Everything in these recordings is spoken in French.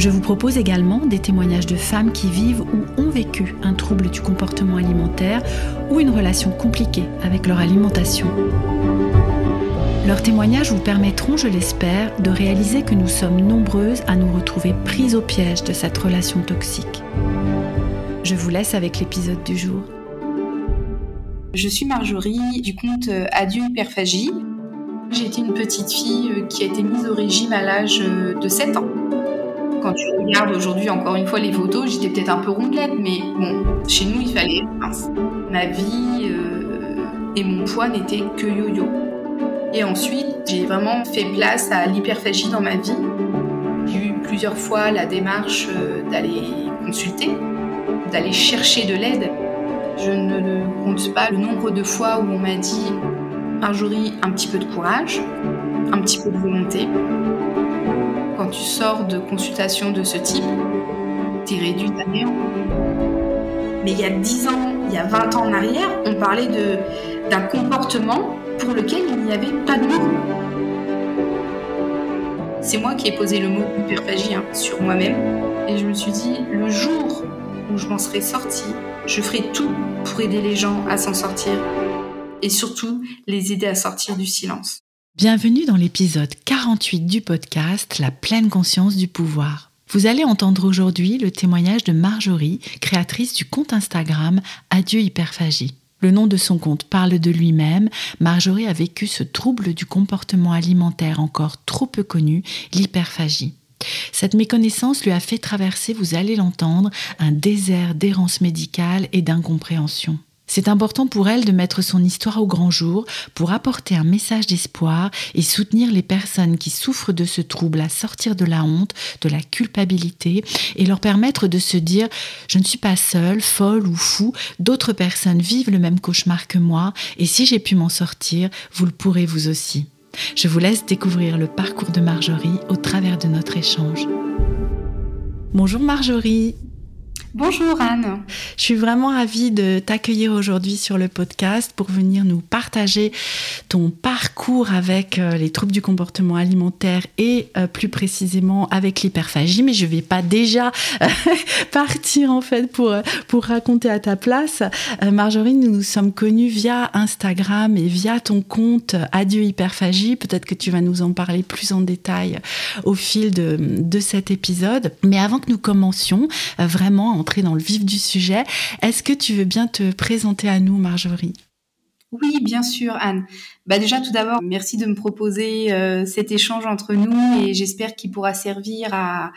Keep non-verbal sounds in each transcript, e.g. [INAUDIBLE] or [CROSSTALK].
Je vous propose également des témoignages de femmes qui vivent ou ont vécu un trouble du comportement alimentaire ou une relation compliquée avec leur alimentation. Leurs témoignages vous permettront, je l'espère, de réaliser que nous sommes nombreuses à nous retrouver prises au piège de cette relation toxique. Je vous laisse avec l'épisode du jour. Je suis Marjorie du compte Adieu Hyperphagie. Été une petite fille euh, qui a été mise au régime à l'âge euh, de 7 ans. Quand tu regardes aujourd'hui encore une fois les photos, j'étais peut-être un peu rondelette, mais bon, chez nous il fallait. Ma vie euh, et mon poids n'étaient que yo-yo. Et ensuite, j'ai vraiment fait place à l'hyperphagie dans ma vie. J'ai eu plusieurs fois la démarche euh, d'aller consulter, d'aller chercher de l'aide. Je ne compte pas le nombre de fois où on m'a dit Marjorie, un petit peu de courage, un petit peu de volonté quand tu sors de consultation de ce type, tu es réduit à néant. Mais il y a 10 ans, il y a 20 ans en arrière, on parlait d'un comportement pour lequel il n'y avait pas de mots. C'est moi qui ai posé le mot hyperphagie hein, sur moi-même et je me suis dit, le jour où je m'en serai sortie, je ferai tout pour aider les gens à s'en sortir et surtout les aider à sortir du silence. Bienvenue dans l'épisode 48 du podcast La pleine conscience du pouvoir. Vous allez entendre aujourd'hui le témoignage de Marjorie, créatrice du compte Instagram Adieu Hyperphagie. Le nom de son compte parle de lui-même. Marjorie a vécu ce trouble du comportement alimentaire encore trop peu connu, l'hyperphagie. Cette méconnaissance lui a fait traverser, vous allez l'entendre, un désert d'errance médicale et d'incompréhension. C'est important pour elle de mettre son histoire au grand jour pour apporter un message d'espoir et soutenir les personnes qui souffrent de ce trouble à sortir de la honte, de la culpabilité et leur permettre de se dire je ne suis pas seule, folle ou fou, d'autres personnes vivent le même cauchemar que moi et si j'ai pu m'en sortir, vous le pourrez vous aussi. Je vous laisse découvrir le parcours de Marjorie au travers de notre échange. Bonjour Marjorie. Bonjour Anne. Je suis vraiment ravie de t'accueillir aujourd'hui sur le podcast pour venir nous partager ton parcours avec euh, les troubles du comportement alimentaire et euh, plus précisément avec l'hyperphagie. Mais je vais pas déjà euh, [LAUGHS] partir en fait pour, pour raconter à ta place. Marjorie, nous nous sommes connus via Instagram et via ton compte Adieu Hyperphagie. Peut-être que tu vas nous en parler plus en détail au fil de, de cet épisode. Mais avant que nous commencions, vraiment entrer dans le vif du sujet. Est-ce que tu veux bien te présenter à nous, Marjorie? Oui, bien sûr, Anne. Bah déjà, tout d'abord, merci de me proposer euh, cet échange entre nous et j'espère qu'il pourra servir à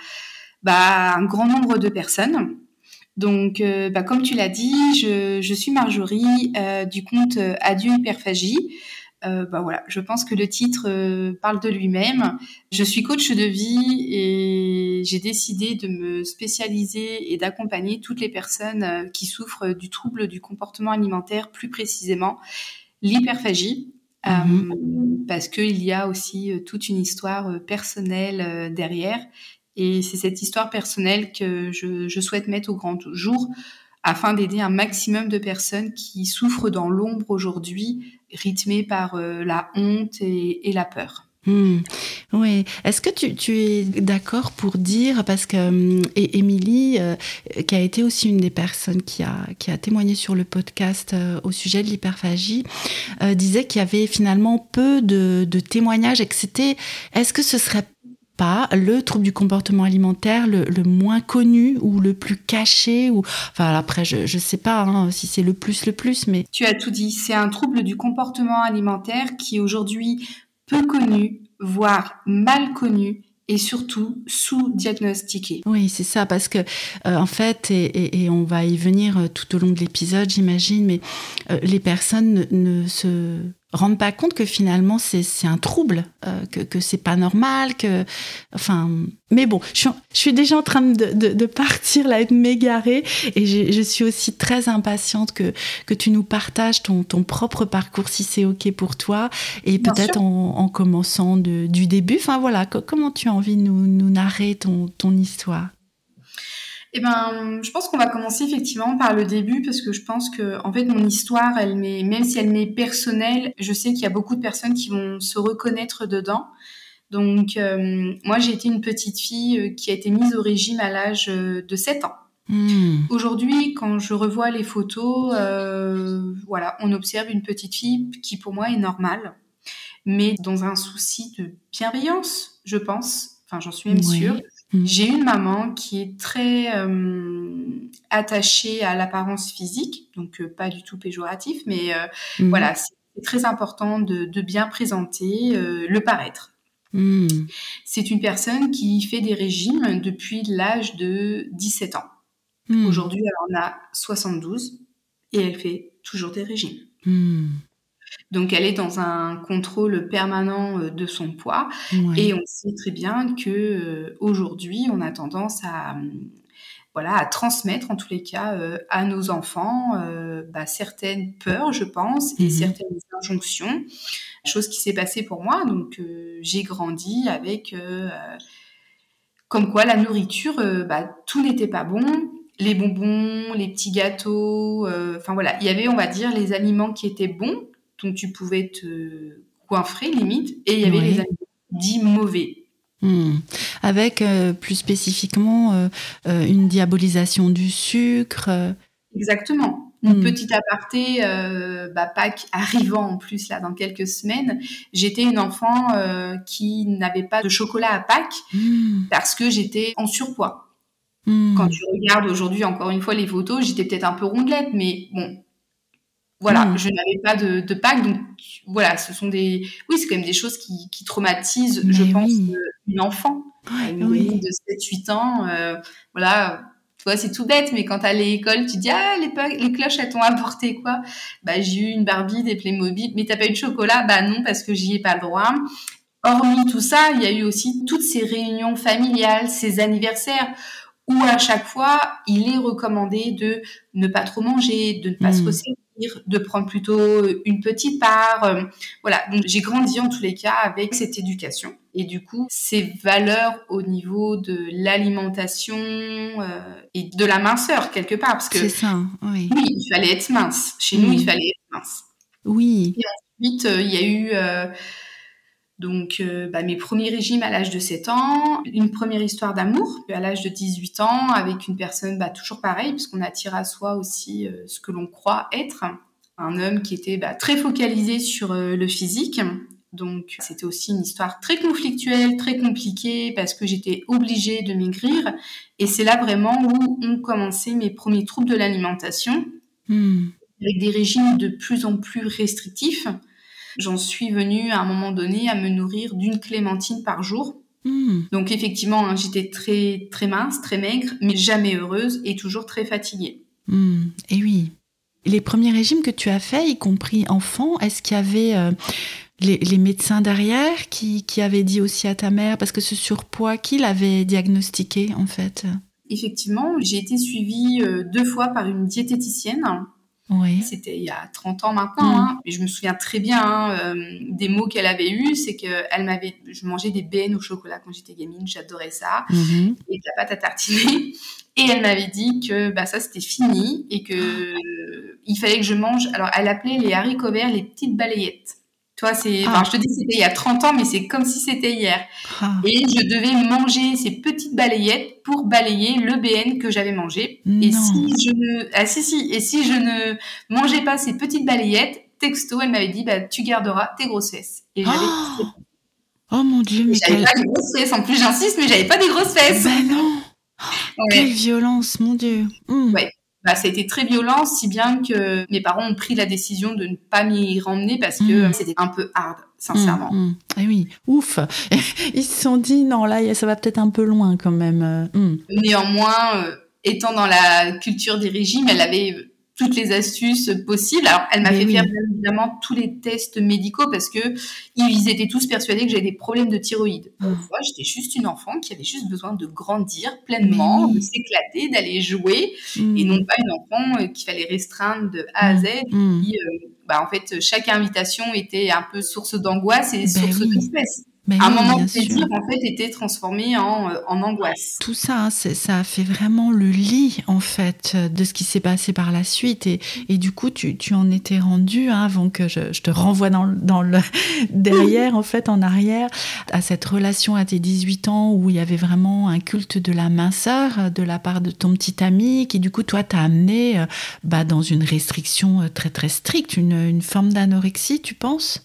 bah, un grand nombre de personnes. Donc, euh, bah, comme tu l'as dit, je, suis Marjorie euh, du compte Adieu Hyperphagie. Bah voilà, je pense que le titre parle de lui-même. Je suis coach de vie et j'ai décidé de me spécialiser et d'accompagner toutes les personnes euh, qui souffrent du trouble du comportement alimentaire, plus précisément l'hyperphagie. Mhm. parce qu'il y a aussi toute une histoire personnelle derrière. Et c'est cette histoire personnelle que je, je souhaite mettre au grand jour afin d'aider un maximum de personnes qui souffrent dans l'ombre aujourd'hui, rythmées par euh, la honte et, la peur. Hmm. Oui. Est-ce que tu, es d'accord pour dire, parce que et Émilie, euh, qui a été aussi une des personnes qui a, qui a témoigné sur le podcast euh, au sujet de l'hyperphagie, disait qu'il y avait finalement peu de, de témoignages et que c'était, est-ce que ce serait pas le trouble du comportement alimentaire le, moins connu ou le plus caché ou enfin après je je sais pas hein, si c'est le plus le plus mais tu as tout dit c'est un trouble du comportement alimentaire qui aujourd'hui peu connu voire mal connu et surtout sous-diagnostiqué. Oui, c'est ça, parce que euh, en fait, et, on va y venir euh, tout au long de l'épisode, j'imagine, mais euh, les personnes ne, se rendent pas compte que finalement c'est un trouble, euh, que, que c'est pas normal, que enfin. Mais bon, je suis, je suis déjà en train de, de, de partir là, de m'égarer, et je, je, suis aussi très impatiente que que tu nous partages ton, ton propre parcours si c'est ok pour toi, et peut-être en, en, commençant de, du début. Enfin voilà, comment tu as envie de nous, nous narrer ton ton histoire? Eh ben, je pense qu'on va commencer effectivement par le début parce que je pense que en fait mon histoire, elle m'est même si elle m'est personnelle, je sais qu'il y a beaucoup de personnes qui vont se reconnaître dedans. Donc euh, moi j'ai été une petite fille euh, qui a été mise au régime à l'âge euh, de 7 ans. Mmh. Aujourd'hui, quand je revois les photos, euh, voilà, on observe une petite fille qui pour moi est normale, mais dans un souci de bienveillance, je pense. Enfin, j'en suis même oui. sûre. Mm. J'ai une maman qui est très euh, attachée à l'apparence physique, donc euh, pas du tout péjoratif, mais euh, mmh. voilà, c'est très important de, de bien présenter euh, le paraître. Mmh. C'est une personne qui fait des régimes depuis l'âge de 17 ans. Aujourd'hui, elle en a 72 et elle fait toujours des régimes. Donc elle est dans un contrôle permanent euh, de son poids. Ouais. et on sait très bien que euh, aujourd'hui on a tendance à voilà à transmettre en tous les cas euh, à nos enfants euh, bah, certaines peurs je pense et mmh. certaines injonctions. Chose qui s'est passée pour moi. Donc euh, j'ai grandi avec comme quoi la nourriture bah, tout n'était pas bon. Les bonbons les petits gâteaux enfin voilà. Il y avait on va dire les aliments qui étaient bons donc tu pouvais te coinfrer limite, et il y avait oui. les aliments dits mauvais. Mmh. Avec euh, plus spécifiquement euh, euh, une diabolisation du sucre. Exactement. Une mmh. petite aparté, bah, Pâques arrivant en plus là dans quelques semaines, j'étais une enfant qui n'avait pas de chocolat à Pâques mmh. parce que j'étais en surpoids. Quand tu regardes aujourd'hui encore une fois les photos, j'étais peut-être un peu rondelette, mais bon, voilà, mmh. je n'avais pas de, de Pâques, donc voilà, ce sont des, oui, c'est quand même des choses qui, qui traumatisent, Mais je pense, oui. Euh, une enfant, une oui. de 7-8 ans, euh, voilà, tu vois, c'est tout bête, mais quand t'as l'école, tu dis ah les, les cloches elles t'ont apporté quoi? Bah j'ai eu une Barbie, des Playmobil, mais t'as pas eu de chocolat? Bah non parce que j'y ai pas le droit. Hormis tout ça, il y a eu aussi toutes ces réunions familiales, ces anniversaires où à chaque fois il est recommandé de ne pas trop manger, de ne pas mmh. se resserrer de prendre plutôt une petite part. Euh, voilà, donc j'ai grandi en tous les cas avec cette éducation. Et du coup, ces valeurs au niveau de l'alimentation euh, et de la minceur quelque part, parce que c'est ça, oui. oui, il fallait être mince. Chez nous, il fallait être mince. Oui. Et ensuite, euh, il y a eu euh, donc euh, bah, mes premiers régimes à l'âge de 7 ans, une première histoire d'amour à l'âge de 18 ans avec une personne bah, toujours pareil, puisqu'on attire à soi aussi euh, ce que l'on croit être. Un homme qui était bah, très focalisé sur euh, le physique. Donc c'était aussi une histoire très conflictuelle, très compliquée, parce que j'étais obligée de maigrir. Et c'est là vraiment où ont commencé mes premiers troubles de l'alimentation, mmh. avec des régimes de plus en plus restrictifs j'en suis venue à un moment donné à me nourrir d'une clémentine par jour. Mmh. Donc effectivement, hein, j'étais très très mince, très maigre, mais jamais heureuse et toujours très fatiguée. Mmh. Et oui. Les premiers régimes que tu as faits, y compris enfant, est-ce qu'il y avait euh, les, les, médecins derrière qui, qui, avaient dit aussi à ta mère, parce que ce surpoids, qui l'avait diagnostiqué en fait? Effectivement, j'ai été suivie euh, deux fois par une diététicienne oui. C'était il y a 30 ans maintenant, mmh. hein, mais je me souviens très bien hein, euh, des mots qu'elle avait eus. C'est que elle m'avait, je mangeais des bennes au chocolat quand j'étais gamine, j'adorais ça, mmh. et de la pâte à tartiner. [LAUGHS] Et elle m'avait dit que bah ça c'était fini et que euh, il fallait que je mange. Alors elle appelait les haricots verts les petites balayettes. Toi, c'est, ah. je te dis, c'était il y a 30 ans, mais c'est comme si c'était hier. Ah. Et je devais manger ces petites balayettes pour balayer le BN que j'avais mangé. Non. Et si je ne, ah, si, si, et si je ne mangeais pas ces petites balayettes, texto, elle m'avait dit, bah, tu garderas tes grosses fesses. Et j'avais, oh. oh mon dieu, mais j'avais pas des grosses fesses. En plus, j'insiste, mais j'avais pas des grosses fesses. Ben non. Ouais. Quelle violence, mon dieu. Mmh. Ouais bah, ça a été très violent, si bien que mes parents ont pris la décision de ne pas m'y ramener parce que mmh. c'était un peu hard, sincèrement. Mmh, mmh. Eh oui, ouf. [LAUGHS] Ils se sont dit, non, là, ça va peut-être un peu loin quand même. Mmh. Néanmoins, euh, étant dans la culture des régimes, elle avait toutes les astuces possibles. Alors, elle m'a fait faire évidemment tous les tests médicaux parce que ils étaient tous persuadés que j'avais des problèmes de thyroïde. Ah. Moi, j'étais juste une enfant qui avait juste besoin de grandir pleinement, de s'éclater, d'aller jouer, mm. et non pas une enfant euh, qu'il fallait restreindre de A à Z. Mm. Mm. Euh, bah, en fait, chaque invitation était un peu source d'angoisse et ben source de stress un moment de plaisir, en fait, était transformé en, euh, en angoisse. Tout ça, ça a fait vraiment le lit, en fait, de ce qui s'est passé par la suite. Et, et du coup, tu, tu, en étais rendu, hein, avant que je, je, te renvoie dans, dans le [LAUGHS] derrière, en fait, en arrière, à cette relation à tes 18 ans où il y avait vraiment un culte de la minceur de la part de ton petit ami, qui, du coup, toi, t'a amené euh, bah, dans une restriction euh, très, très stricte, une, une forme d'anorexie, tu penses?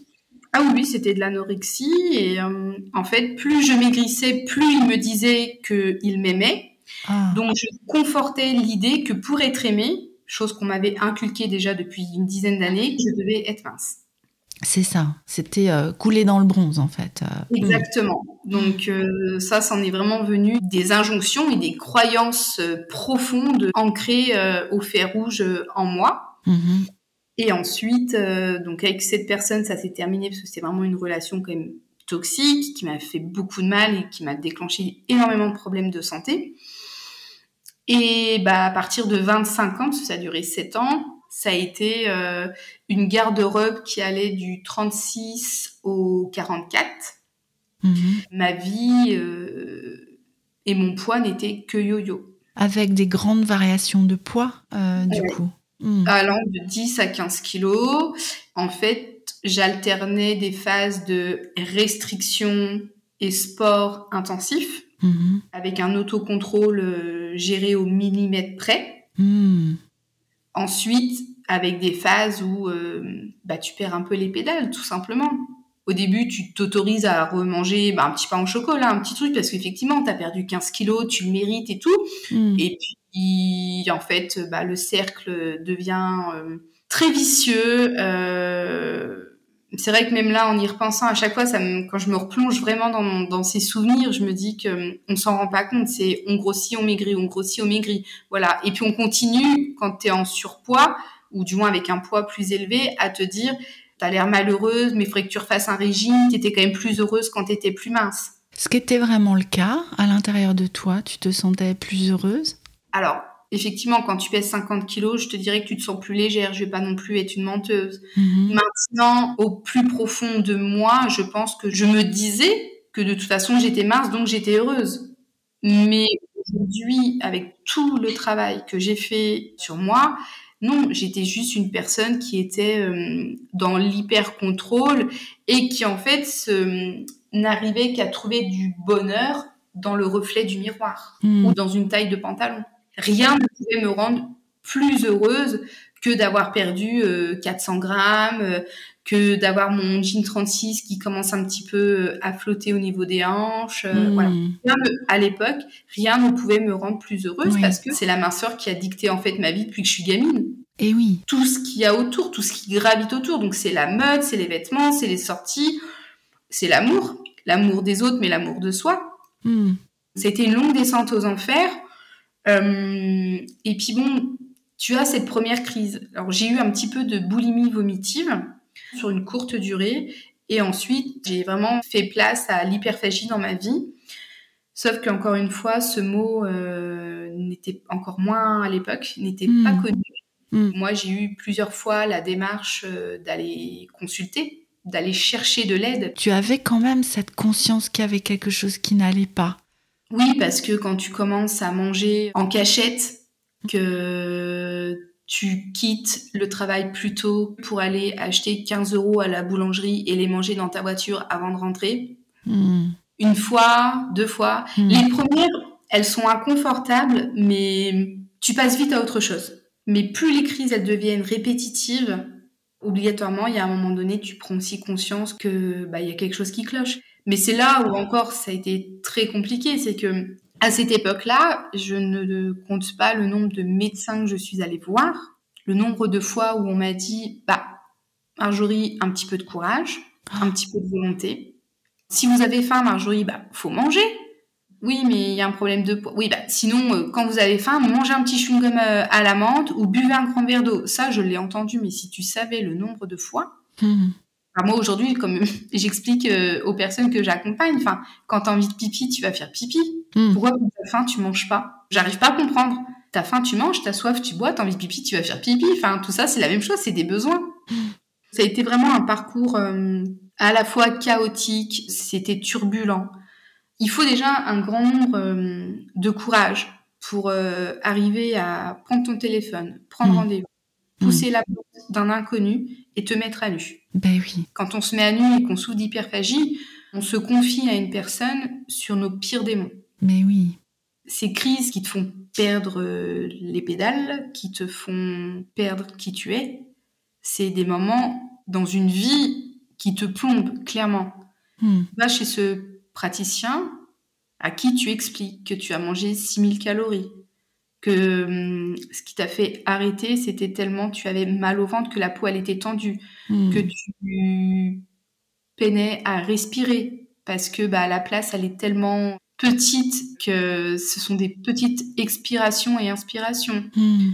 Ah oui, c'était de l'anorexie. Et euh, en fait, plus je maigrissais, plus il me disait qu'il m'aimait. Ah. Donc, je confortais l'idée que pour être aimé, chose qu'on m'avait inculquée déjà depuis une dizaine d'années, je devais être mince. C'est ça, c'était euh, couler dans le bronze en fait. Euh. Exactement. Donc ça, c'en est vraiment venu des injonctions et des croyances profondes ancrées au fer rouge en moi. Mm-hmm. Et ensuite, euh, donc avec cette personne, ça s'est terminé parce que c'était vraiment une relation quand même toxique, qui m'a fait beaucoup de mal et qui m'a déclenché énormément de problèmes de santé. Et bah, à partir de 25 ans, parce que ça a duré 7 ans, ça a été euh, une garde-robe qui allait du 36 au 44. Mhm. Ma vie euh, et mon poids n'étaient que yo-yo. Avec des grandes variations de poids, du coup Hmm. allant de 10 à 15 kilos. En fait, j'alternais des phases de restriction et sport intensif hmm. avec un autocontrôle euh, géré au millimètre près. Hmm. Ensuite, avec des phases où euh, bah, tu perds un peu les pédales, tout simplement. Au début, tu t'autorises à remanger bah, un petit pain au chocolat, un petit truc, parce qu'effectivement, tu as perdu 15 kilos, tu le mérites et tout. Et puis, en fait, bah, le cercle devient euh, très vicieux. Euh, c'est vrai que même là, en y repensant à chaque fois, ça quand je me replonge vraiment dans, ces souvenirs, je me dis que on s'en rend pas compte. C'est on grossit, on maigrit, on grossit, on maigrit. Voilà. Et puis on continue quand tu es en surpoids ou du moins avec un poids plus élevé à te dire t'as l'air malheureuse, mais faudrait que tu refasses un régime. T'étais quand même plus heureuse quand t'étais plus mince. Ce qui était vraiment le cas à l'intérieur de toi, tu te sentais plus heureuse? Alors, effectivement, quand tu pèses 50 kilos, je te dirais que tu te sens plus légère. Je vais pas non plus être une menteuse. Mhm. Maintenant, au plus profond de moi, je pense que je me disais que de toute façon, j'étais mince, donc j'étais heureuse. Mais aujourd'hui, avec tout le travail que j'ai fait sur moi, non, j'étais juste une personne qui était euh, dans l'hyper-contrôle et qui, en fait, n'arrivait qu'à trouver du bonheur dans le reflet du miroir mhm. ou dans une taille de pantalon rien ne pouvait me rendre plus heureuse que d'avoir perdu 400 euh, grammes, euh, que d'avoir mon jean 36 qui commence un petit peu euh, à flotter au niveau des hanches. Hmm. Voilà. à l'époque, rien ne pouvait me rendre plus heureuse parce que c'est la minceur qui a dicté en fait ma vie depuis que je suis gamine. Et oui. Tout ce qu'il y a autour, tout ce qui gravite autour. Donc c'est la mode, c'est les vêtements, c'est les sorties, c'est l'amour. L'amour des autres, mais l'amour de soi. Hmm. C'était une longue descente aux enfers euh, et puis bon, tu as cette première crise. Alors j'ai eu un petit peu de boulimie vomitive sur une courte durée. Et ensuite, j'ai vraiment fait place à l'hyperphagie dans ma vie. Sauf qu'encore une fois, ce mot euh, n'était encore moins à l'époque, n'était pas hmm. connu. Hmm. Moi, j'ai eu plusieurs fois la démarche euh, d'aller consulter, d'aller chercher de l'aide. Tu avais quand même cette conscience qu'il y avait quelque chose qui n'allait pas. Oui, parce que quand tu commences à manger en cachette, que tu quittes le travail plus tôt pour aller acheter 15 euros à la boulangerie et les manger dans ta voiture avant de rentrer? Hmm. Une fois, deux fois. Hmm. Les premières, elles sont inconfortables, mais tu passes vite à autre chose. Mais plus les crises, elles deviennent répétitives, obligatoirement, il y a un moment donné, tu prends aussi conscience que bah, il y a quelque chose qui cloche. Mais c'est là où encore ça a été très compliqué, c'est que à cette époque-là, je ne compte pas le nombre de médecins que je suis allée voir, le nombre de fois où on m'a dit, bah, Marjorie, un petit peu de courage, un petit peu de volonté. Si vous avez faim, Marjorie, bah, faut manger. Oui, mais il y a un problème de poids. Oui, bah, sinon, euh, quand vous avez faim, mangez un petit chewing-gum euh, à la menthe ou buvez un grand verre d'eau. Ça, je l'ai entendu, mais si tu savais le nombre de fois. Hmm. moi, aujourd'hui, comme [LAUGHS] j'explique euh, aux personnes que j'accompagne, enfin, quand tu as envie de pipi, tu vas faire pipi. Hmm. Pourquoi quand tu as faim, tu manges pas? J'arrive pas à comprendre. T'as faim, tu manges, t'as soif, tu bois, t'as envie de pipi, tu vas faire pipi. Enfin, tout ça, c'est la même chose, c'est des besoins. Ça a été vraiment un parcours euh, à la fois chaotique, c'était turbulent. Il faut déjà un grand nombre euh, de courage pour euh, arriver à prendre ton téléphone, prendre Mm. rendez-vous, pousser la porte d'un inconnu et te mettre à nu. Ben oui. Quand on se met à nu et qu'on souffre d'hyperphagie, on se confie à une personne sur nos pires démons Mais oui. ces crises qui te font perdre euh, les pédales, qui te font perdre qui tu es, c'est des moments dans une vie qui te plombe clairement. Hmm. Va chez ce praticien à qui tu expliques que tu as mangé 6000 calories, que hum, ce qui t'a fait arrêter, c'était tellement tu avais mal au ventre que la peau elle était tendue, Hmm. que tu peinais à respirer parce que bah, la place elle est tellement petite que ce sont des petites expirations et inspirations Hmm.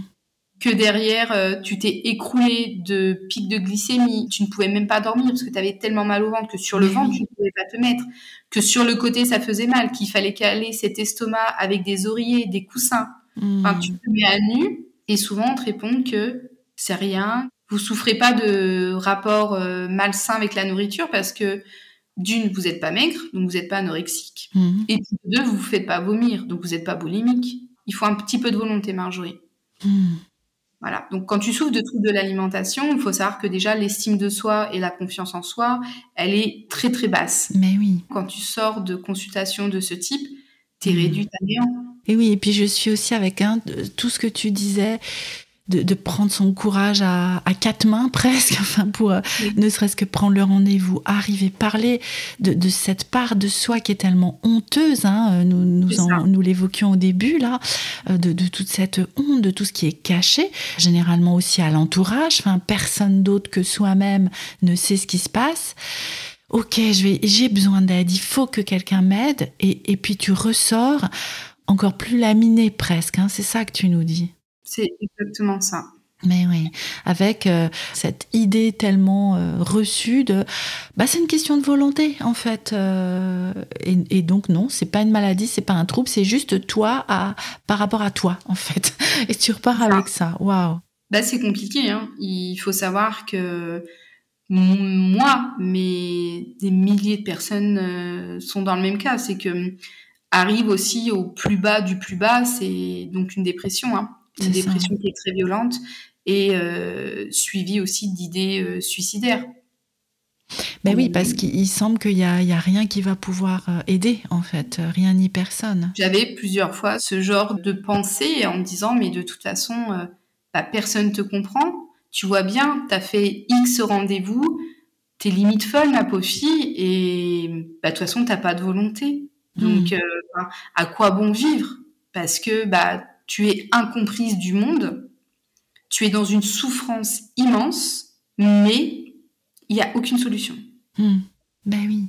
que derrière euh, tu t'es écroulé de pics de glycémie tu ne pouvais même pas dormir parce que tu avais tellement mal au ventre que sur le ventre tu ne pouvais pas te mettre que sur le côté ça faisait mal qu'il fallait caler cet estomac avec des oreillers des coussins Hmm. Enfin, tu te mets à nu et souvent on te répond que c'est rien. Vous souffrez pas de rapport euh, malsain avec la nourriture parce que d'une, vous n'êtes pas maigre, donc vous n'êtes pas anorexique. Hmm. Et deux, vous vous faites pas vomir, donc vous n'êtes pas boulimique. Il faut un petit peu de volonté, Marjorie. Hmm. Voilà. Donc quand tu souffres de troubles de l'alimentation, il faut savoir que déjà l'estime de soi et la confiance en soi, elle est très très basse. Mais oui. Quand tu sors de consultations de ce type, tu es Mhm. réduite à néant. Et oui, et puis je suis aussi avec un, de- tout ce que tu disais, de, de prendre son courage à, à quatre mains [LAUGHS] presque, enfin pour euh, Oui. ne serait-ce que prendre le rendez-vous, arriver, parler de, de cette part de soi qui est tellement honteuse. Hein, euh, nous nous, en- nous l'évoquions au début là, euh, de, de toute cette honte, de tout ce qui est caché, généralement aussi à l'entourage. Enfin, personne d'autre que soi-même ne sait ce qui se passe. Ok, j'ai besoin d'aide. Il faut que quelqu'un m'aide. Et, et puis tu ressors encore plus laminé presque. hein, c'est ça que tu nous dis. C'est exactement ça. Mais oui, avec euh, cette idée tellement euh, reçue de, bah c'est une question de volonté en fait, euh, et, et donc non, c'est pas une maladie, c'est pas un trouble, c'est juste toi à, par rapport à toi en fait, [LAUGHS] et tu repars avec ça. Waouh. Bah, c'est compliqué. Hein. Il faut savoir que moi, mais des milliers de personnes sont dans le même cas. C'est que arrive aussi au plus bas du plus bas, c'est donc une dépression, hein. Une ça. dépression qui est très violente et euh, suivie aussi d'idées euh, suicidaires. Mais oui, parce qu'il il semble qu'il y a, rien qui va pouvoir euh, aider en fait, rien ni personne. J'avais plusieurs fois ce genre de pensée en me disant mais de toute façon, euh, bah, personne te comprend. Tu vois bien, t'as fait X rendez-vous, t'es limite folle ma pauvre fille et bah, de toute façon t'as pas de volonté. Donc euh, bah, à quoi bon vivre? Parce que bah tu es incomprise du monde, tu es dans une souffrance immense, mais il y a aucune solution. Hmm. Ben oui.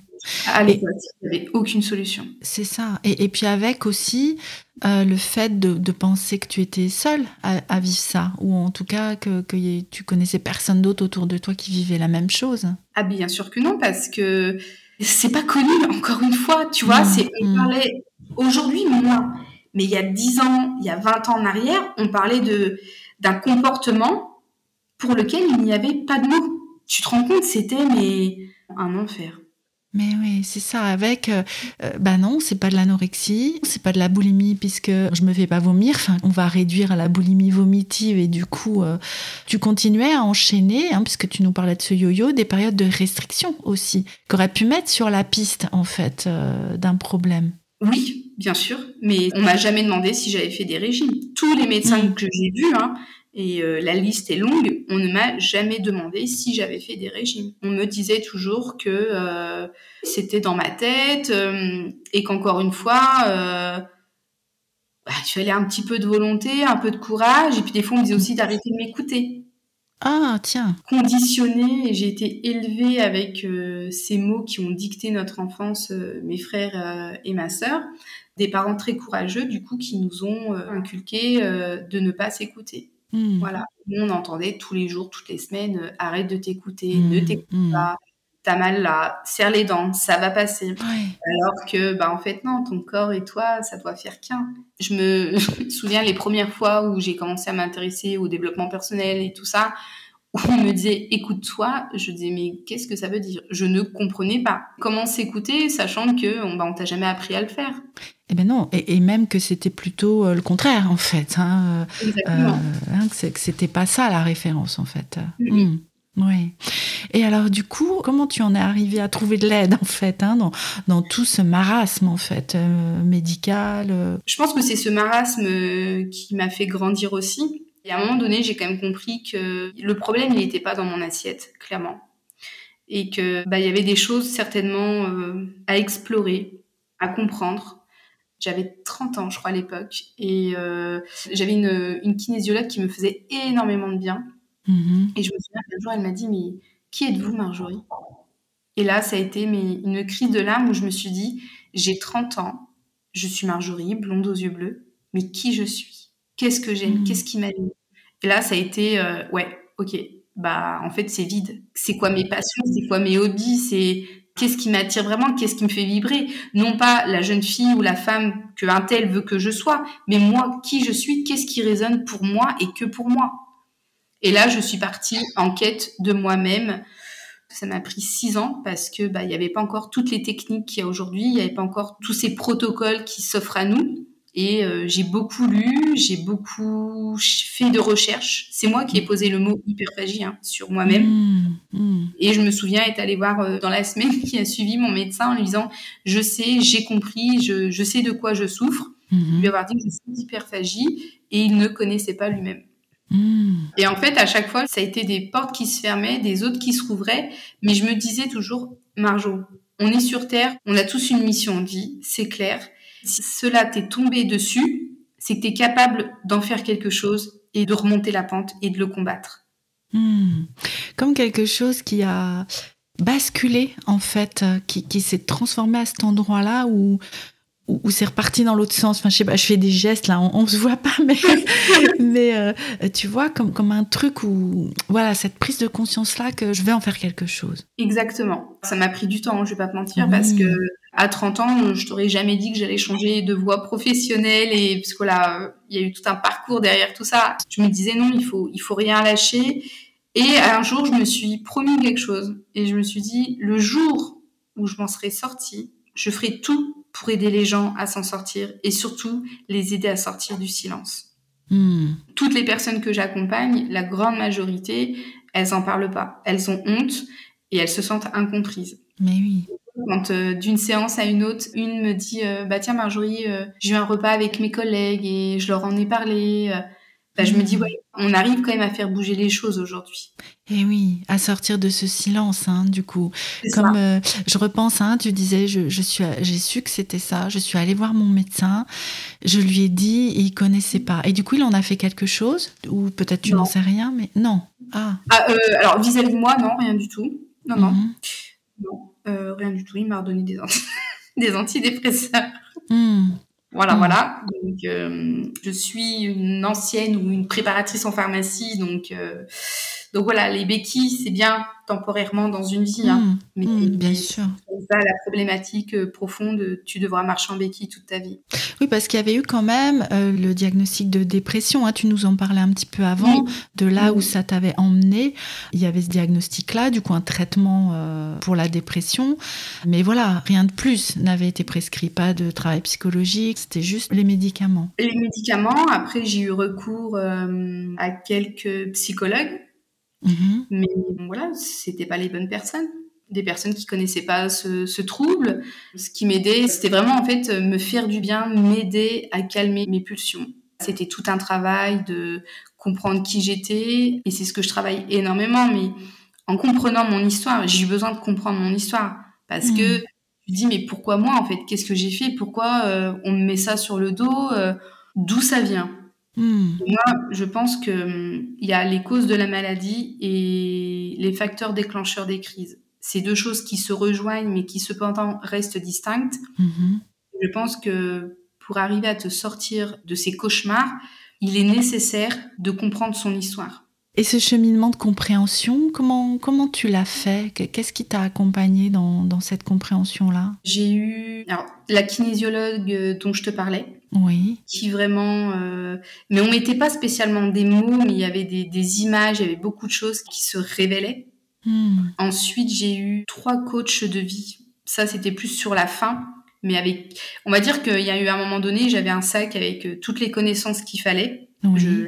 À l'époque, il n'y avait aucune solution. C'est ça. Et, et puis avec aussi euh, le fait de, de penser que tu étais seule à, à vivre ça, ou en tout cas que, que y tu connaissais personne d'autre autour de toi qui vivait la même chose. Ah bien sûr que non, parce que c'est pas connu, encore une fois, tu vois, Mm, c'est, on mm. parlait aujourd'hui moins, mais il y a 10 ans, il y a 20 ans en arrière, on parlait de, d'un comportement pour lequel il n'y avait pas de mots. Tu te rends compte, c'était mais un enfer. Mais oui, c'est ça. Avec, euh, euh, bah non, c'est pas de l'anorexie, c'est pas de la boulimie puisque je me fais pas vomir. Enfin, on va réduire à la boulimie vomitive et du coup, euh, tu continuais à enchaîner, hein, puisque tu nous parlais de ce yo-yo, des périodes de restriction aussi, qu'aurait pu mettre sur la piste en fait euh, d'un problème. Oui, bien sûr, mais on m'a jamais demandé si j'avais fait des régimes. Tous les médecins Mm. que j'ai vus, hein, et euh, la liste est longue, on ne m'a jamais demandé si j'avais fait des régimes. On me disait toujours que euh, c'était dans ma tête euh, et qu'encore une fois, bah, il fallait un petit peu de volonté, un peu de courage, et puis des fois on me disait aussi d'arrêter de m'écouter. Ah, tiens. Conditionnée, et j'ai été élevée avec euh, ces mots qui ont dicté notre enfance, euh, mes frères euh, et ma sœur. Des parents très courageux, du coup, qui nous ont inculqué de ne pas s'écouter. Hmm. Voilà. on entendait tous les jours, toutes les semaines, arrête de t'écouter, ne t'écoute pas, t'as mal là, serre les dents, ça va passer. Alors que, bah, en fait, non, ton corps et toi, ça doit faire qu'un. [LAUGHS] Je me souviens les premières fois où j'ai commencé à m'intéresser au développement personnel et tout ça, on me disait écoute-toi, je disais mais qu'est-ce que ça veut dire? Je ne comprenais pas. Comment s'écouter, sachant que on, bah, on t'a jamais appris à le faire? Eh ben non, et, même que c'était plutôt euh, le contraire en fait. Hein, Exactement. Euh, hein, que c'était pas ça la référence en fait. Oui. Et alors du coup, comment tu en es arrivé à trouver de l'aide en fait hein, dans, dans, tout ce marasme en fait euh, médical euh? Je pense que c'est ce marasme qui m'a fait grandir aussi. Et à un moment donné, j'ai quand même compris que le problème, il n'était pas dans mon assiette, clairement. Et que bah, il y avait des choses certainement à explorer, à comprendre. J'avais 30 ans, je crois, à l'époque. Et j'avais une, une kinésiologue qui me faisait énormément de bien Mhm. Et je me souviens qu'un jour, elle m'a dit, mais qui êtes-vous, Marjorie? Et là, ça a été mais, une crise de larmes où je me suis dit, j'ai 30 ans, je suis Marjorie, blonde aux yeux bleus, mais qui je suis? Qu'est-ce que j'aime mhm. Qu'est-ce qui m'anime Et là, ça a été, euh, ouais, ok, bah en fait, c'est vide. C'est quoi mes passions C'est quoi mes hobbies C'est qu'est-ce qui m'attire vraiment Qu'est-ce qui me fait vibrer? Non pas la jeune fille ou la femme que un tel veut que je sois, mais moi, qui je suis Qu'est-ce qui résonne pour moi et que pour moi et là, je suis partie en quête de moi-même. Ça m'a pris six ans parce que bah il y avait pas encore toutes les techniques qu'il y a aujourd'hui, il y avait pas encore tous ces protocoles qui s'offrent à nous. Et euh, j'ai beaucoup lu, j'ai beaucoup fait de recherches. C'est moi qui ai posé le mot hyperphagie hein, sur moi-même. Mmh, mmh. Et je me souviens être allée voir euh, dans la semaine qui a suivi mon médecin en lui disant Je sais, j'ai compris, je, je, sais de quoi je souffre. Mmh. Lui avoir dit que je suis d'hyperphagie et il ne connaissait pas lui-même. Et en fait, à chaque fois, ça a été des portes qui se fermaient, des autres qui se rouvraient. Mais je me disais toujours, Marjo, on est sur Terre, on a tous une mission de vie, c'est clair. Si cela t'est tombé dessus, c'est que tu es capable d'en faire quelque chose et de remonter la pente et de le combattre. Hmm. Comme quelque chose qui a basculé, en fait, qui, qui s'est transformé à cet endroit-là où ou, c'est reparti dans l'autre sens. Enfin, je sais pas, je fais des gestes là, on, se voit pas, [LAUGHS] mais, mais euh, tu vois, comme, comme un truc où, voilà, cette prise de conscience là que je vais en faire quelque chose. Exactement. Ça m'a pris du temps, je vais pas te mentir, parce que à 30 ans, je t'aurais jamais dit que j'allais changer de voie professionnelle et parce que là, il y a eu tout un parcours derrière tout ça. Je me disais non, il faut, il faut rien lâcher. Et un jour, je me suis promis quelque chose et je me suis dit, le jour où je m'en serai sortie, je ferai tout pour aider les gens à s'en sortir et surtout les aider à sortir du silence. Hmm. Toutes les personnes que j'accompagne, la grande majorité, elles en parlent pas. Elles ont honte et elles se sentent incomprises. Mais oui. Quand euh, d'une séance à une autre, une me dit euh, bah tiens Marjorie, euh, j'ai eu un repas avec mes collègues et je leur en ai parlé. Bah, je me dis, ouais, on arrive quand même à faire bouger les choses aujourd'hui. Et eh oui, à sortir de ce silence, hein, du coup. Comme euh, je repense, hein, tu disais, je, je suis, j'ai su que c'était ça. Je suis allée voir mon médecin, je lui ai dit, et il connaissait pas. Et du coup, il en a fait quelque chose, ou peut-être tu n'en sais rien, mais non. Ah. ah euh, alors vis-à-vis de moi, non, rien du tout. Non, non, mhm. non, euh, rien du tout. Il m'a redonné des, [LAUGHS] des antidépresseurs. Hmm. Voilà, mm. voilà. Donc, euh, je suis une ancienne ou une préparatrice en pharmacie, donc euh, donc voilà, les béquilles, c'est bien temporairement dans une vie, hein. mmh, mais mmh, bien sûr. Ça, la problématique euh, profonde, tu devras marcher en béquille toute ta vie. Oui, parce qu'il y avait eu quand même euh, le diagnostic de dépression. Hein, tu nous en parlais un petit peu avant, de là où ça t'avait emmené. Il y avait ce diagnostic-là, du coup un traitement euh, pour la dépression. Mais voilà, rien de plus n'avait été prescrit, pas de travail psychologique, c'était juste les médicaments. Les médicaments. Après, j'ai eu recours à quelques psychologues Mhm. Mais voilà, c'était pas les bonnes personnes. Des personnes qui connaissaient pas ce, trouble. Ce qui m'aidait, c'était vraiment en fait me faire du bien, m'aider à calmer mes pulsions. C'était tout un travail de comprendre qui j'étais et c'est ce que je travaille énormément. Mais en comprenant mon histoire, j'ai eu besoin de comprendre mon histoire parce que mhm. je me dis mais pourquoi moi en fait? Qu'est-ce que j'ai fait? Pourquoi euh, on me met ça sur le dos euh, D'où ça vient? Hmm. Moi, je pense que hum, il y a les causes de la maladie et les facteurs déclencheurs des crises. C'est deux choses qui se rejoignent mais qui cependant restent distinctes. Mm-hmm. Je pense que pour arriver à te sortir de ces cauchemars, il est nécessaire de comprendre son histoire. Et ce cheminement de compréhension, comment, comment tu l'as fait? Qu'est-ce qui t'a accompagné dans, dans cette compréhension-là? J'ai eu alors, la kinésiologue euh, dont je te parlais. Oui. Qui vraiment... Euh, mais on mettait pas spécialement des mots, mais il y avait des, des images, il y avait beaucoup de choses qui se révélaient. Hmm. Ensuite, j'ai eu trois coachs de vie. Ça, c'était plus sur la fin. Mais avec, on va dire qu'il y a eu un moment donné, j'avais un sac avec euh, toutes les connaissances qu'il fallait. Je,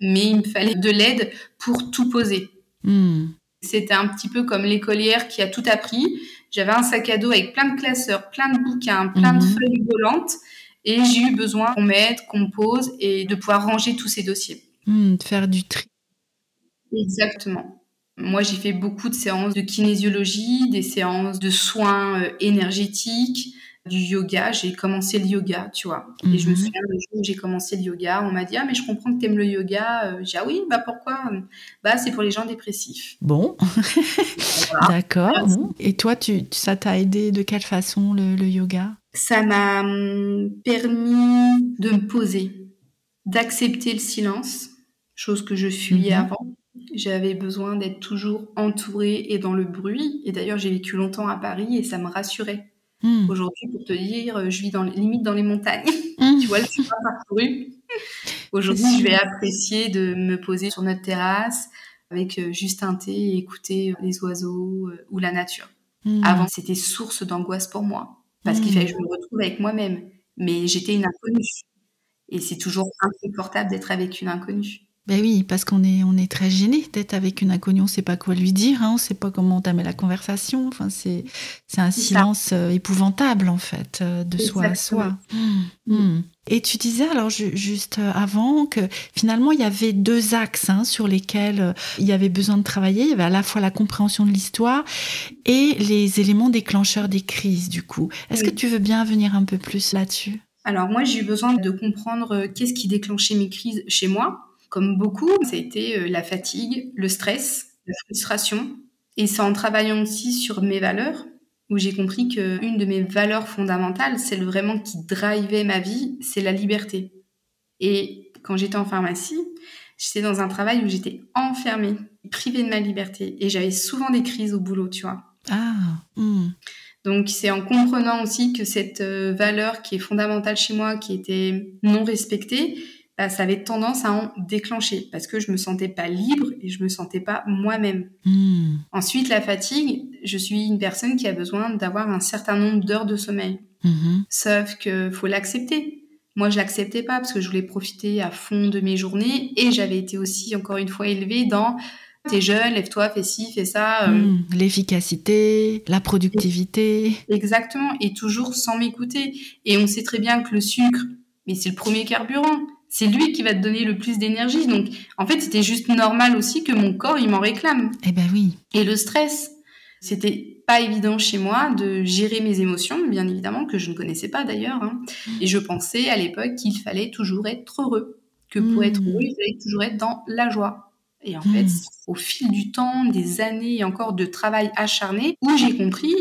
mais il me fallait de l'aide pour tout poser. Hmm. C'était un petit peu comme l'écolière qui a tout appris. J'avais un sac à dos avec plein de classeurs, plein de bouquins, plein de hmm. feuilles volantes. Et j'ai eu besoin qu'on m'aide, qu'on me pose et de pouvoir ranger tous ces dossiers. Hmm, de faire du tri. Exactement. Moi, j'ai fait beaucoup de séances de kinésiologie, des séances de soins euh, énergétiques, du yoga. J'ai commencé le yoga, tu vois. Et je me mhm. souviens le jour où j'ai commencé le yoga, on m'a dit ah mais je comprends que tu aimes le yoga. Euh, j'ai ah oui bah pourquoi? Bah c'est pour les gens dépressifs. Bon, [LAUGHS] d'accord. Et toi tu ça t'a aidé de quelle façon le, yoga? Ça m'a hum, permis de me poser, d'accepter le silence, chose que je fuyais mhm. avant. J'avais besoin d'être toujours entourée et dans le bruit. Et d'ailleurs, j'ai vécu longtemps à Paris et ça me rassurait. Hmm. Aujourd'hui, pour te dire, euh, je vis dans, limite dans les montagnes. Hmm. [LAUGHS] tu vois le chemin parcouru. [LAUGHS] Aujourd'hui, je vais apprécier de me poser sur notre terrasse avec euh, juste un thé et écouter les oiseaux euh, ou la nature. Hmm. Avant, c'était source d'angoisse pour moi parce qu'il fallait que je me retrouve avec moi-même. Mais j'étais une inconnue. Et c'est toujours inconfortable d'être avec une inconnue. Ben oui, parce qu'on est, on est très gêné d'être avec une inconnue, on ne sait pas quoi lui dire, hein, on ne sait pas comment entamer la conversation. Enfin, c'est, c'est un silence euh, épouvantable, en fait, euh, de soi à soi. Mmh, mmh. Et tu disais, alors juste euh, avant, que finalement, il y avait deux axes hein, sur lesquels il y avait besoin de travailler. Il y avait à la fois la compréhension de l'histoire et les éléments déclencheurs des crises, du coup. Est-ce que tu veux bien venir un peu plus là-dessus? Alors moi, j'ai eu besoin de comprendre qu'est-ce qui déclenchait mes crises chez moi comme beaucoup, ça a été euh, la fatigue, le stress, la frustration. Et c'est en travaillant aussi sur mes valeurs où j'ai compris qu'une de mes valeurs fondamentales, celle vraiment qui drivait ma vie, c'est la liberté. Et quand j'étais en pharmacie, j'étais dans un travail où j'étais enfermée, privée de ma liberté. Et j'avais souvent des crises au boulot, tu vois. Ah. Hmm. Donc c'est en comprenant aussi que cette euh, valeur qui est fondamentale chez moi, qui était non respectée, ça avait tendance à en déclencher parce que je me sentais pas libre et je me sentais pas moi-même. Hmm. Ensuite, la fatigue, je suis une personne qui a besoin d'avoir un certain nombre d'heures de sommeil. Hmm. Sauf que faut l'accepter. Moi, je l'acceptais pas parce que je voulais profiter à fond de mes journées et j'avais été aussi, encore une fois, élevée dans T'es jeune, lève-toi, fais ci, fais ça. Euh. Hmm. L'efficacité, la productivité. Exactement, et toujours sans m'écouter. Et on sait très bien que le sucre, mais c'est le premier carburant c'est lui qui va te donner le plus d'énergie. Donc, en fait, c'était juste normal aussi que mon corps, il m'en réclame. Eh ben oui. Et le stress, c'était pas évident chez moi de gérer mes émotions, bien évidemment, que je ne connaissais pas d'ailleurs. Hein. Et je pensais à l'époque qu'il fallait toujours être heureux. Que pour être hmm. heureux, il fallait toujours être dans la joie. Et en fait, hmm. au fil du temps, des années et encore de travail acharné, où j'ai compris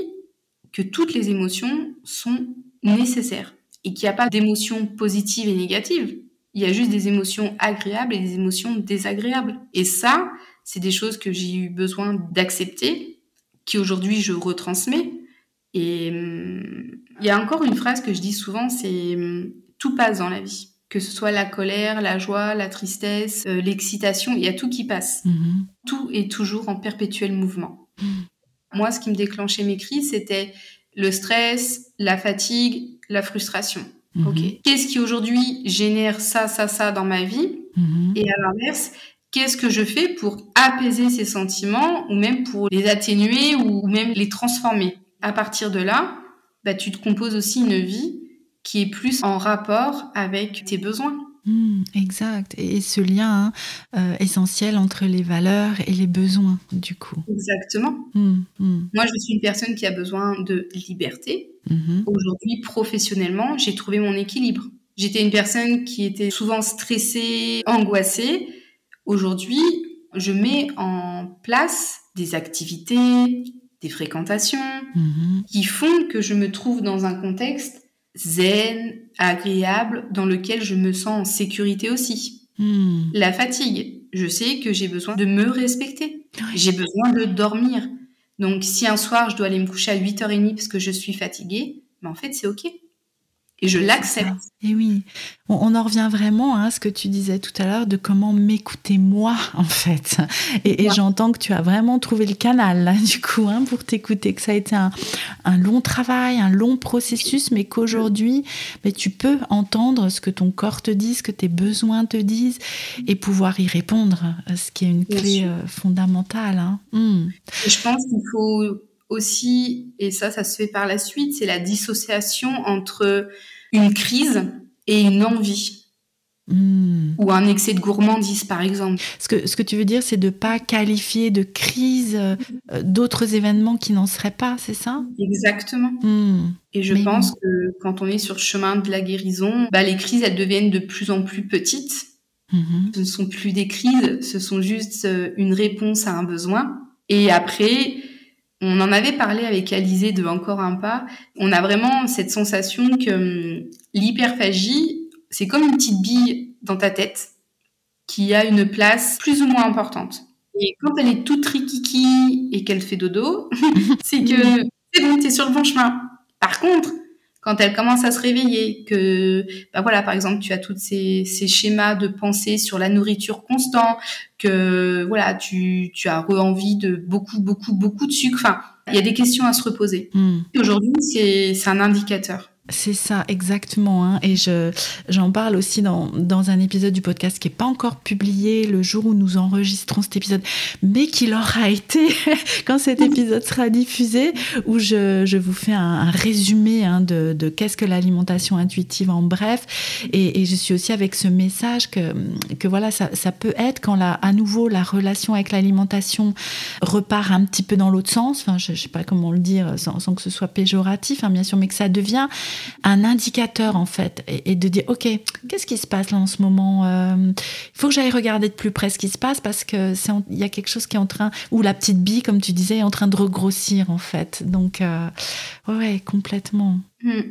que toutes les émotions sont nécessaires et qu'il n'y a pas d'émotions positives et négatives il y a juste des émotions agréables et des émotions désagréables. Et ça, c'est des choses que j'ai eu besoin d'accepter, qui aujourd'hui je retransmets. Et hum, il y a encore une phrase que je dis souvent, c'est hum, tout passe dans la vie. Que ce soit la colère, la joie, la tristesse, euh, l'excitation, il y a tout qui passe. Mm-hmm. Tout est toujours en perpétuel mouvement. Mm. Moi, ce qui me déclenchait mes crises, c'était le stress, la fatigue, la frustration. Ok. Mhm. Qu'est-ce qui aujourd'hui génère ça, ça, ça dans ma vie mhm. Et à l'inverse, qu'est-ce que je fais pour apaiser ces sentiments ou même pour les atténuer ou même les transformer? À partir de là, bah, tu te composes aussi une vie qui est plus en rapport avec tes besoins. Hmm, exact. Et, ce lien hein, euh, essentiel entre les valeurs et les besoins, du coup. Exactement. Hmm, hmm. Moi, je suis une personne qui a besoin de liberté. Mhm. Aujourd'hui, professionnellement, j'ai trouvé mon équilibre. J'étais une personne qui était souvent stressée, angoissée. Aujourd'hui, je mets en place des activités, des fréquentations mhm. qui font que je me trouve dans un contexte zen, agréable dans lequel je me sens en sécurité aussi. Hmm. La fatigue, je sais que j'ai besoin de me respecter. J'ai besoin de dormir. Donc si un soir je dois aller me coucher à 8h30 parce que je suis fatiguée, mais en fait c'est OK et je l'accepte. Et oui, on, en revient vraiment à ce que tu disais tout à l'heure de comment m'écouter moi en fait. Et, j'entends que tu as vraiment trouvé le canal là [LAUGHS] du coup hein, pour t'écouter, que ça a été un, long travail, un long processus, mais qu'aujourd'hui, mais tu peux entendre ce que ton corps te dit, ce que tes besoins te disent, et pouvoir y répondre, ce qui est une clé euh, fondamentale. Hein. Hmm. Je pense qu'il faut aussi, et ça, ça se fait par la suite, c'est la dissociation entre une crise et une envie. Hmm. Ou un excès de gourmandise, par exemple. Ce que, ce que tu veux dire, c'est de ne pas qualifier de crise euh, d'autres événements qui n'en seraient pas, c'est ça? Exactement. Hmm. Et je pense que quand on est sur le chemin de la guérison, bah, les crises, elles deviennent de plus en plus petites. Mm-hmm. Ce ne sont plus des crises, ce sont juste euh, une réponse à un besoin. Et après, on en avait parlé avec Alizé de Encore un pas. On a vraiment cette sensation que hum, l'hyperphagie, c'est comme une petite bille dans ta tête qui a une place plus ou moins importante. Et quand elle est toute rikiki et qu'elle fait dodo, [LAUGHS] c'est que c'est bon, t'es sur le bon chemin. Par contre, quand elle commence à se réveiller, que, bah voilà, par exemple, tu as tous ces, ces, schémas de pensée sur la nourriture constant, que, voilà, tu, tu as envie de beaucoup, beaucoup, beaucoup de sucre. Enfin, il y a des questions à se reposer. Hmm. Aujourd'hui, c'est un indicateur. C'est ça, exactement. Hein. Et je, j'en parle aussi dans, dans un épisode du podcast qui n'est pas encore publié le jour où nous enregistrons cet épisode, mais qui l'aura été [LAUGHS] quand cet épisode sera diffusé, où je, je vous fais un, résumé hein, de, de qu'est-ce que l'alimentation intuitive en bref. Et, et, je suis aussi avec ce message que, que voilà, ça, ça peut être quand la, à nouveau la relation avec l'alimentation repart un petit peu dans l'autre sens. Enfin, je ne sais pas comment le dire sans, sans que ce soit péjoratif, hein, bien sûr, mais que ça devient un indicateur en fait et, de dire ok qu'est-ce qui se passe là en ce moment il euh, faut que j'aille regarder de plus près ce qui se passe parce que c'est il y a quelque chose qui est en train ou la petite bille comme tu disais est en train de regrossir en fait. Donc euh, ouais complètement hmm.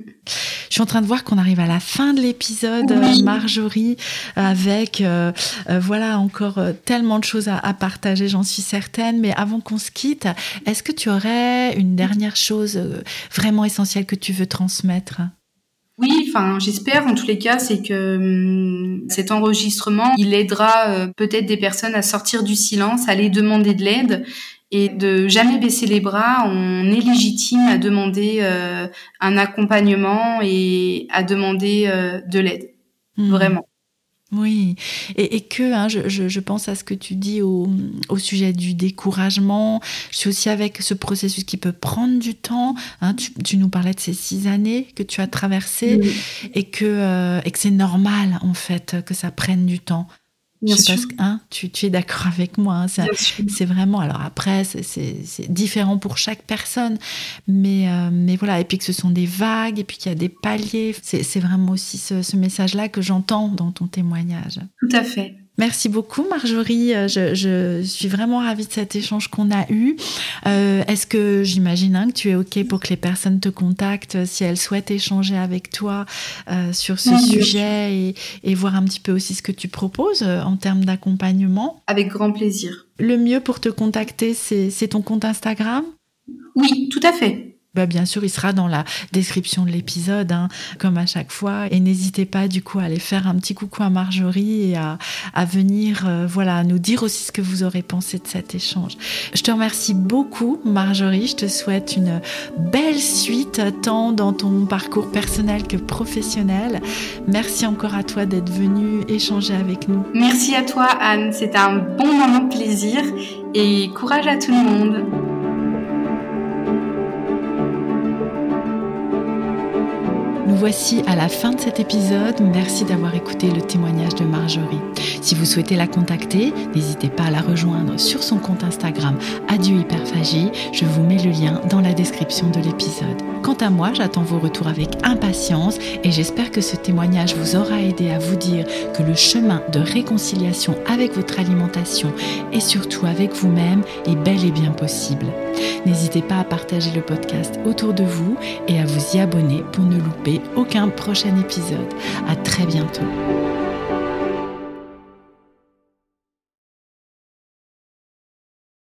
Je suis en train de voir qu'on arrive à la fin de l'épisode, Marjorie, avec euh, voilà encore tellement de choses à, à partager, j'en suis certaine. Mais avant qu'on se quitte, est-ce que tu aurais une dernière chose vraiment essentielle que tu veux transmettre? Oui, enfin, j'espère en tous les cas, c'est que hum, cet enregistrement, il aidera euh, peut-être des personnes à sortir du silence, à aller demander de l'aide et de jamais baisser les bras. On est légitime à demander euh, un accompagnement et à demander euh, de l'aide, mmh. vraiment. Oui, et, que hein, je, je, pense à ce que tu dis au, au, sujet du découragement. Je suis aussi avec ce processus qui peut prendre du temps. Hein. tu, tu, nous parlais de ces six années que tu as traversées et que, euh, et que c'est normal en fait que ça prenne du temps. Bien je sais sûr. Pas, hein, tu, tu, es d'accord [LAUGHS] avec moi. Hein, c'est vraiment. Alors après, c'est différent pour chaque personne, mais euh, mais voilà. Et puis que ce sont des vagues, et puis qu'il y a des paliers. C'est vraiment aussi ce, ce message-là que j'entends dans ton témoignage. Tout à fait. Merci beaucoup Marjorie, euh, je, suis vraiment ravie de cet échange qu'on a eu. Euh, est-ce que j'imagine hein, que tu es OK pour que les personnes te contactent euh, si elles souhaitent échanger avec toi sur ce sujet et, voir un petit peu aussi ce que tu proposes en termes d'accompagnement? Avec grand plaisir. Le mieux pour te contacter, c'est ton compte Instagram? Oui, tout à fait. Bah, bien sûr, il sera dans la description de l'épisode, hein, comme à chaque fois. Et n'hésitez pas du coup à aller faire un petit coucou à Marjorie et à, venir euh, voilà, nous dire aussi ce que vous aurez pensé de cet échange. Je te remercie beaucoup, Marjorie. Je te souhaite une belle suite, tant dans ton parcours personnel que professionnel. Merci encore à toi d'être venue échanger avec nous. Merci à toi, Anne. C'était un bon moment de plaisir et courage à tout le monde. Voici à la fin de cet épisode. Merci d'avoir écouté le témoignage de Marjorie. Si vous souhaitez la contacter, n'hésitez pas à la rejoindre sur son compte Instagram Adieu Hyperphagie. Je vous mets le lien dans la description de l'épisode. Quant à moi, j'attends vos retours avec impatience et j'espère que ce témoignage vous aura aidé à vous dire que le chemin de réconciliation avec votre alimentation et surtout avec vous-même est bel et bien possible. N'hésitez pas à partager le podcast autour de vous et à vous y abonner pour ne louper aucun prochain épisode. À très bientôt.